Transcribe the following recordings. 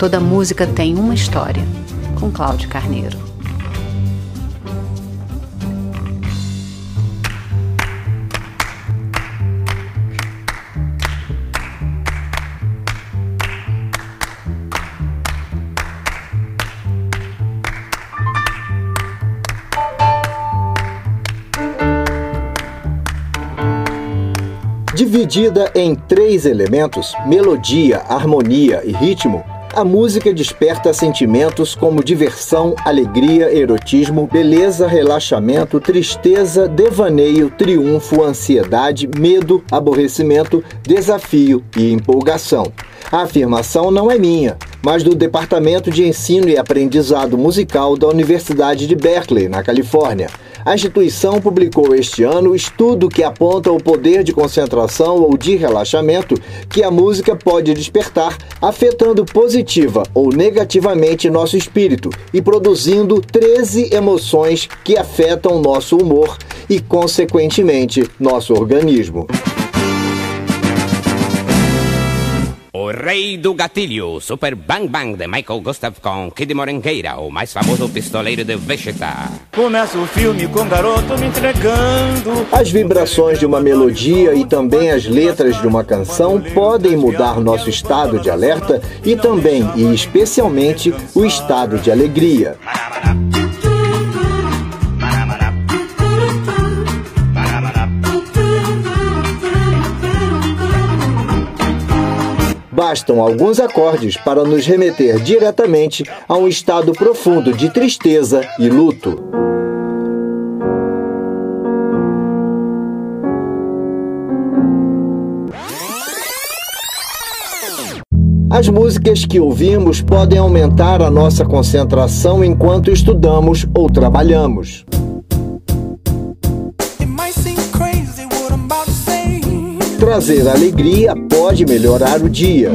Toda música tem uma história, com Cláudio Carneiro. Dividida em três elementos melodia, harmonia e ritmo a música desperta sentimentos como diversão, alegria, erotismo, beleza, relaxamento, tristeza, devaneio, triunfo, ansiedade, medo, aborrecimento, desafio e empolgação. A afirmação não é minha, mas do Departamento de Ensino e Aprendizado Musical da Universidade de Berkeley, na Califórnia. A instituição publicou este ano estudo que aponta o poder de concentração ou de relaxamento que a música pode despertar, afetando positiva ou negativamente nosso espírito e produzindo 13 emoções que afetam nosso humor e, consequentemente, nosso organismo. O Rei do Gatilho, Super Bang Bang de Michael Gustav com Kid Morengueira, o mais famoso pistoleiro de Vegeta. Começa o filme com o garoto me entregando. As vibrações de uma melodia e também as letras de uma canção podem mudar nosso estado de alerta e também, e especialmente, o estado de alegria. Bastam alguns acordes para nos remeter diretamente a um estado profundo de tristeza e luto. As músicas que ouvimos podem aumentar a nossa concentração enquanto estudamos ou trabalhamos. Trazer alegria pode melhorar o dia.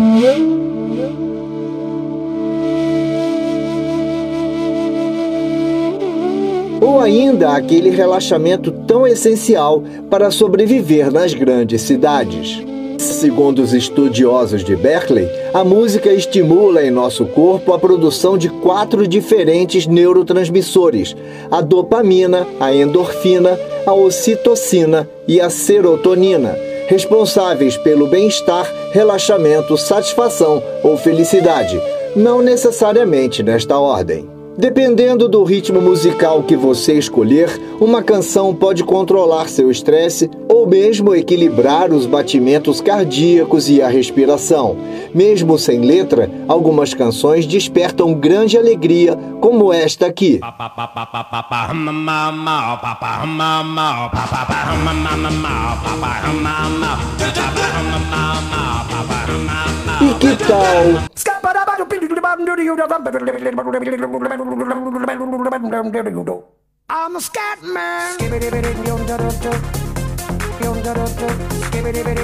Ou ainda aquele relaxamento tão essencial para sobreviver nas grandes cidades. Segundo os estudiosos de Berkeley, a música estimula em nosso corpo a produção de quatro diferentes neurotransmissores: a dopamina, a endorfina, a ocitocina e a serotonina responsáveis pelo bem-estar, relaxamento, satisfação ou felicidade, não necessariamente nesta ordem. Dependendo do ritmo musical que você escolher, uma canção pode controlar seu estresse ou mesmo equilibrar os batimentos cardíacos e a respiração. Mesmo sem letra, algumas canções despertam grande alegria, como esta aqui. E que tal? I'm a scat man.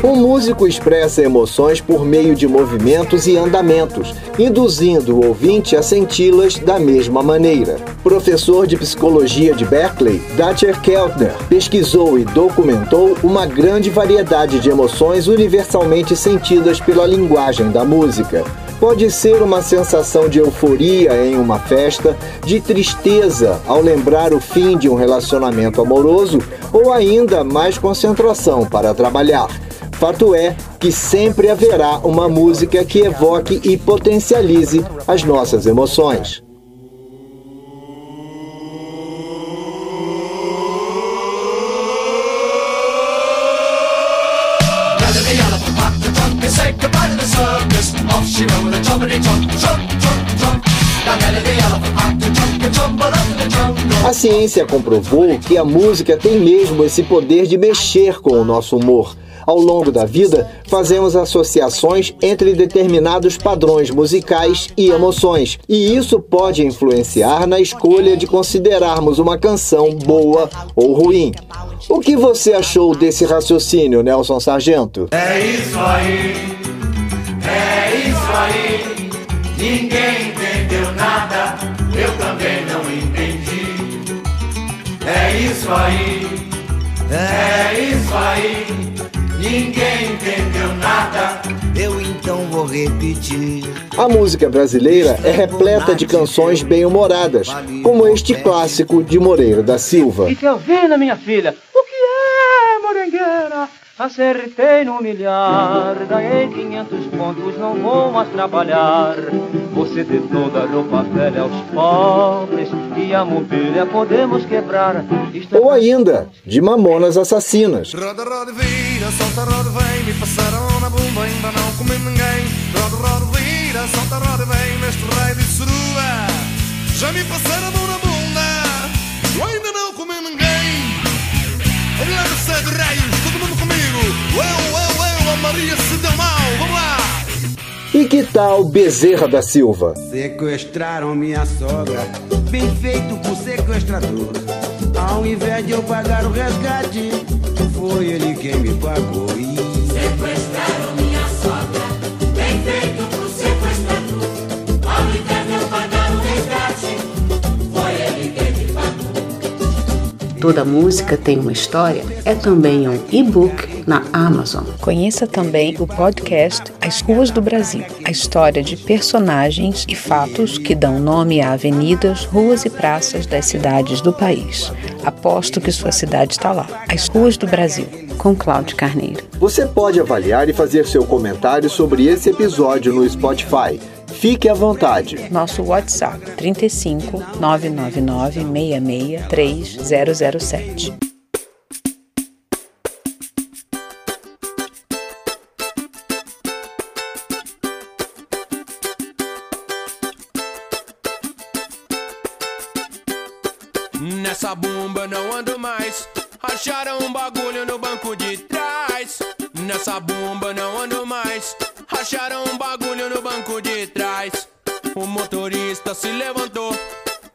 Um músico expressa emoções por meio de movimentos e andamentos, induzindo o ouvinte a senti-las da mesma maneira. Professor de psicologia de Berkeley, Dacher Keltner, pesquisou e documentou uma grande variedade de emoções universalmente sentidas pela linguagem da música. Pode ser uma sensação de euforia em uma festa, de tristeza ao lembrar o fim de um relacionamento amoroso ou ainda mais concentração para trabalhar. Fato é que sempre haverá uma música que evoque e potencialize as nossas emoções. A ciência comprovou que a música tem mesmo esse poder de mexer com o nosso humor. Ao longo da vida, fazemos associações entre determinados padrões musicais e emoções, e isso pode influenciar na escolha de considerarmos uma canção boa ou ruim. O que você achou desse raciocínio, Nelson Sargento? É isso aí, é isso aí. Ninguém entendeu nada, isso aí, é isso aí. Ninguém entendeu nada, eu então vou repetir. A música brasileira é repleta de canções bem-humoradas, como este clássico de Moreira da Silva. E Kelvina, minha filha, o que é morangueira? Acertei no milhar, ganhei 500 pontos, não vou mais trabalhar. Você dê toda a roupa velha aos pobres e a mobília podemos quebrar. É Ou ainda, de Mamonas Assassinas. Roda, roda, vira, solta, roda, vem Me passaram na bunda, ainda não comi ninguém Roda, roda, vira, solta, roda, vem Neste rei de surua Já me passaram a mão na bunda ainda não comi ninguém céu de raios, Eu, eu, eu, a Maria se deu mal Vamos lá! E que tal Bezerra da Silva? Sequestraram minha sogra, bem feito por sequestrador. Ao invés de eu pagar o resgate, foi ele quem me pagou. E Sequestraram Toda música tem uma história é também um e-book na Amazon. Conheça também o podcast As Ruas do Brasil, a história de personagens e fatos que dão nome a avenidas, ruas e praças das cidades do país. Aposto que sua cidade está lá. As Ruas do Brasil. Com Cláudio Carneiro. Você pode avaliar e fazer seu comentário sobre esse episódio no Spotify. Fique à vontade. Nosso WhatsApp 35 999 66 3007. Nessa bomba não ando mais. Acharam um bagulho no banco de trás. Nessa bomba não ando mais. Acharam um bagulho no banco de trás. O motorista se levantou.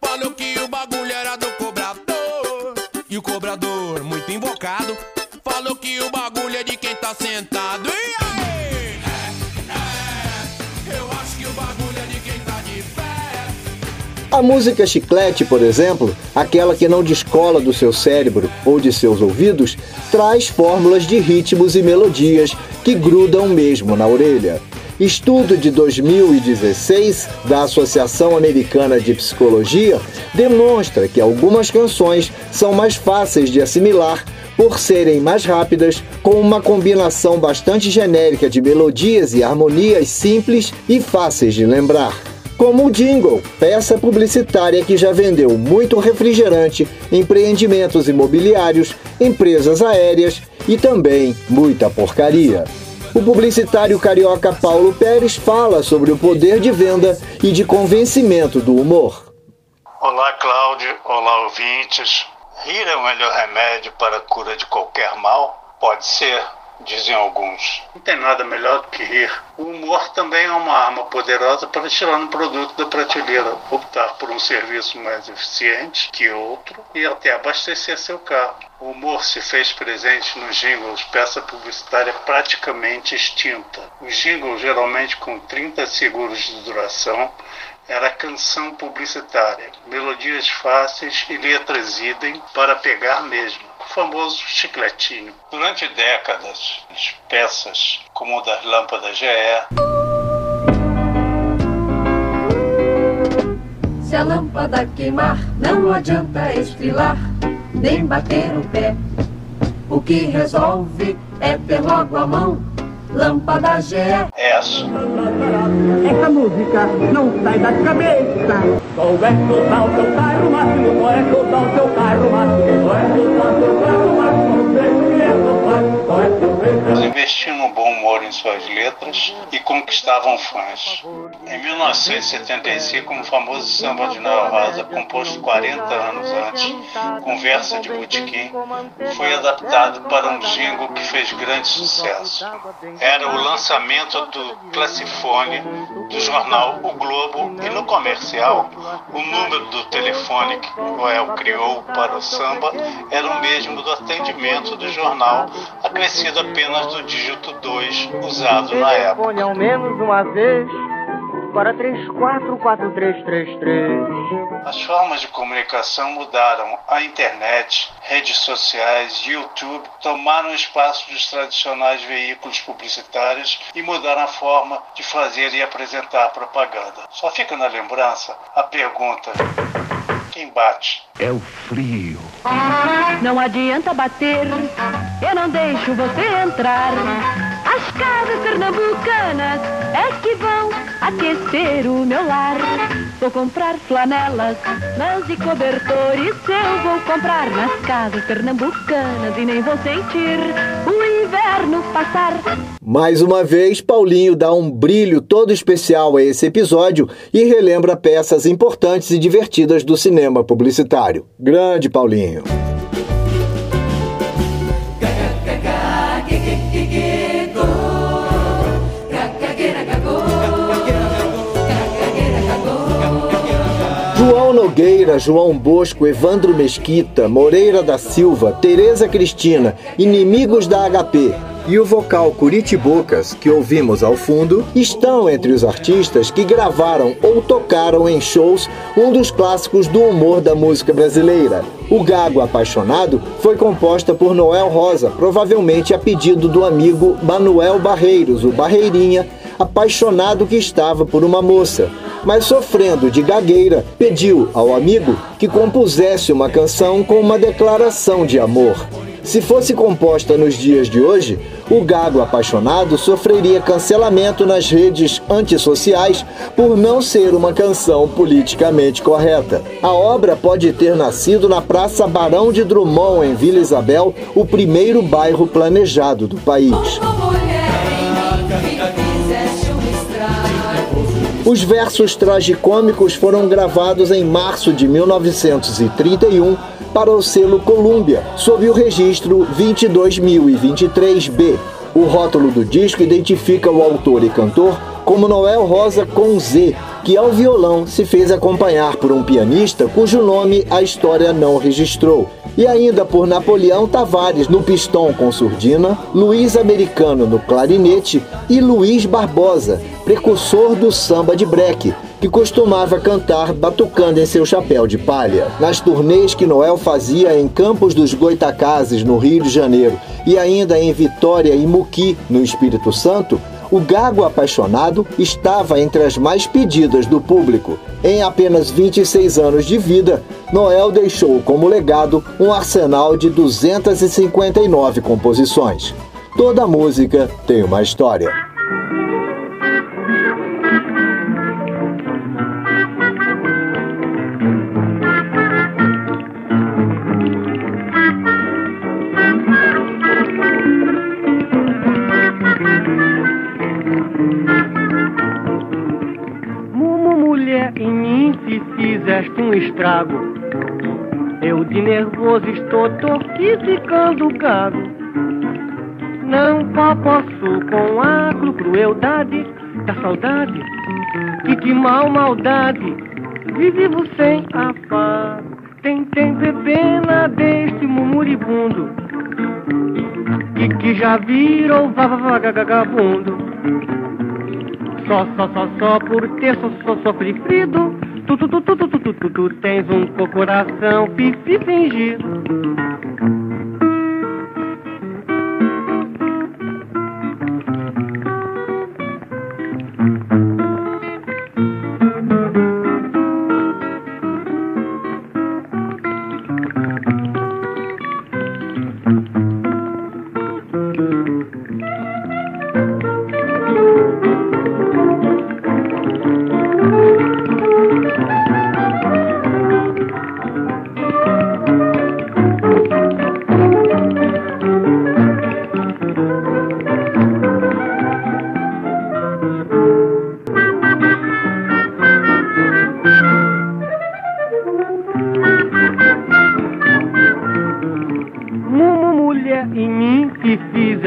Falou que o bagulho era do cobrador. E o cobrador, muito invocado, falou que o bagulho é de quem tá sentado. E aí? É, é, eu acho que o bagulho A música chiclete, por exemplo, aquela que não descola do seu cérebro ou de seus ouvidos, traz fórmulas de ritmos e melodias que grudam mesmo na orelha. Estudo de 2016 da Associação Americana de Psicologia demonstra que algumas canções são mais fáceis de assimilar por serem mais rápidas, com uma combinação bastante genérica de melodias e harmonias simples e fáceis de lembrar. Como o jingle, peça publicitária que já vendeu muito refrigerante, empreendimentos imobiliários, empresas aéreas e também muita porcaria. O publicitário carioca Paulo Pérez fala sobre o poder de venda e de convencimento do humor. Olá, Cláudio. Olá, ouvintes. Rir é o melhor remédio para a cura de qualquer mal? Pode ser, dizem alguns. Não tem nada melhor do que rir. O humor também é uma arma poderosa para tirar um produto da prateleira, optar por um serviço mais eficiente que outro e até abastecer seu carro. O humor se fez presente nos jingles, peça publicitária praticamente extinta. Os jingles, geralmente com 30 segundos de duração, era canção publicitária, melodias fáceis e letras idem para pegar mesmo, famoso chicletinho. Durante décadas, as peças como o das lâmpadas GE Se a lâmpada queimar, não adianta estrilar, nem bater o pé. O que resolve é ter logo a mão, lâmpada GE. Essa. Essa música não sai da cabeça. Qual é total o seu carro máximo? Qual é total o seu carro suas letras e conquistavam fãs. Em 1975, um famoso samba de Noel Rosa, composto 40 anos antes, Conversa de Botequim, foi adaptado para um jingle que fez grande sucesso. Era o lançamento do Classifone do jornal O Globo e no comercial, o número do telefone que Noel criou para o samba era o mesmo do atendimento do jornal, acrescido apenas do dígito 2 usado na época. Telefone ao menos uma vez. para 344333. As formas de comunicação mudaram. A internet, redes sociais, YouTube tomaram o espaço dos tradicionais veículos publicitários e mudaram a forma de fazer e apresentar propaganda. Só fica na lembrança a pergunta: quem bate? É o frio. Não adianta bater, eu não deixo você entrar. As casas pernambucanas é que vão aquecer o meu lar. Vou comprar flanelas, lãs e cobertores. Eu vou comprar nas casas pernambucanas e nem vou sentir o inverno passar. Mais uma vez, Paulinho dá um brilho todo especial a esse episódio e relembra peças importantes e divertidas do cinema publicitário. Grande Paulinho! Nogueira, João Bosco, Evandro Mesquita, Moreira da Silva, Tereza Cristina, Inimigos da HP e o vocal Curitibocas, que ouvimos ao fundo, estão entre os artistas que gravaram ou tocaram em shows um dos clássicos do humor da música brasileira. O Gago Apaixonado foi composta por Noel Rosa, provavelmente a pedido do amigo Manuel Barreiros, o Barreirinha, apaixonado que estava por uma moça, mas sofrendo de gagueira, pediu ao amigo que compusesse uma canção com uma declaração de amor. Se fosse composta nos dias de hoje, o Gago Apaixonado sofreria cancelamento nas redes antissociais por não ser uma canção politicamente correta. A obra pode ter nascido na Praça Barão de Drummond, em Vila Isabel, o primeiro bairro planejado do país. Os versos tragicômicos foram gravados em março de 1931 para o selo Columbia, sob o registro 22023B. O rótulo do disco identifica o autor e cantor como Noel Rosa com Z, que ao violão se fez acompanhar por um pianista cujo nome a história não registrou, e ainda por Napoleão Tavares no pistão com surdina, Luiz Americano no clarinete e Luiz Barbosa, precursor do samba de breque, que costumava cantar batucando em seu chapéu de palha. Nas turnês que Noel fazia em Campos dos Goitacazes, no Rio de Janeiro, e ainda em Vitória e Muqui, no Espírito Santo, o Gago Apaixonado estava entre as mais pedidas do público. Em apenas 26 anos de vida, Noel deixou como legado um arsenal de 259 composições. Toda música tem uma história. Estrago. Eu de nervoso estou torquificando gago. Não posso com a cru- crueldade da saudade. Que de mal maldade vive sem afago. Tentei pena deste mumuribundo. E que já virou va- va- va- vagabundo. Só, só, só, só por ter só, só sofrido. Tu, tu, tu, tu, tu, tu, tu, tu, tu tens um co- coração fifi fingido.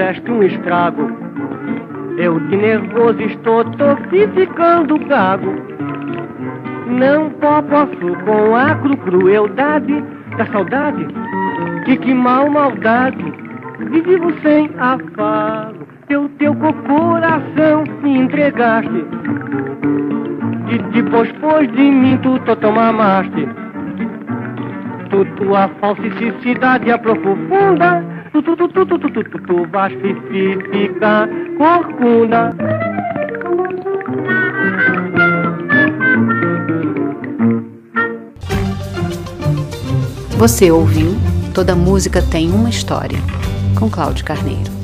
Fizeste um estrago. Eu de nervoso estou ficando gago. Não posso com a cru- crueldade da saudade. Que que mal maldade vivo sem afago. Teu teu co- coração me entregaste. E depois, pois de mim, tu to mamaste. Tu, tua falsicidade aprofunda. Tu, tu, tu, tu, tu, tu, tu, tu, tu vais ficar corcunda. Você ouviu Toda Música Tem Uma História, com Cláudio Carneiro.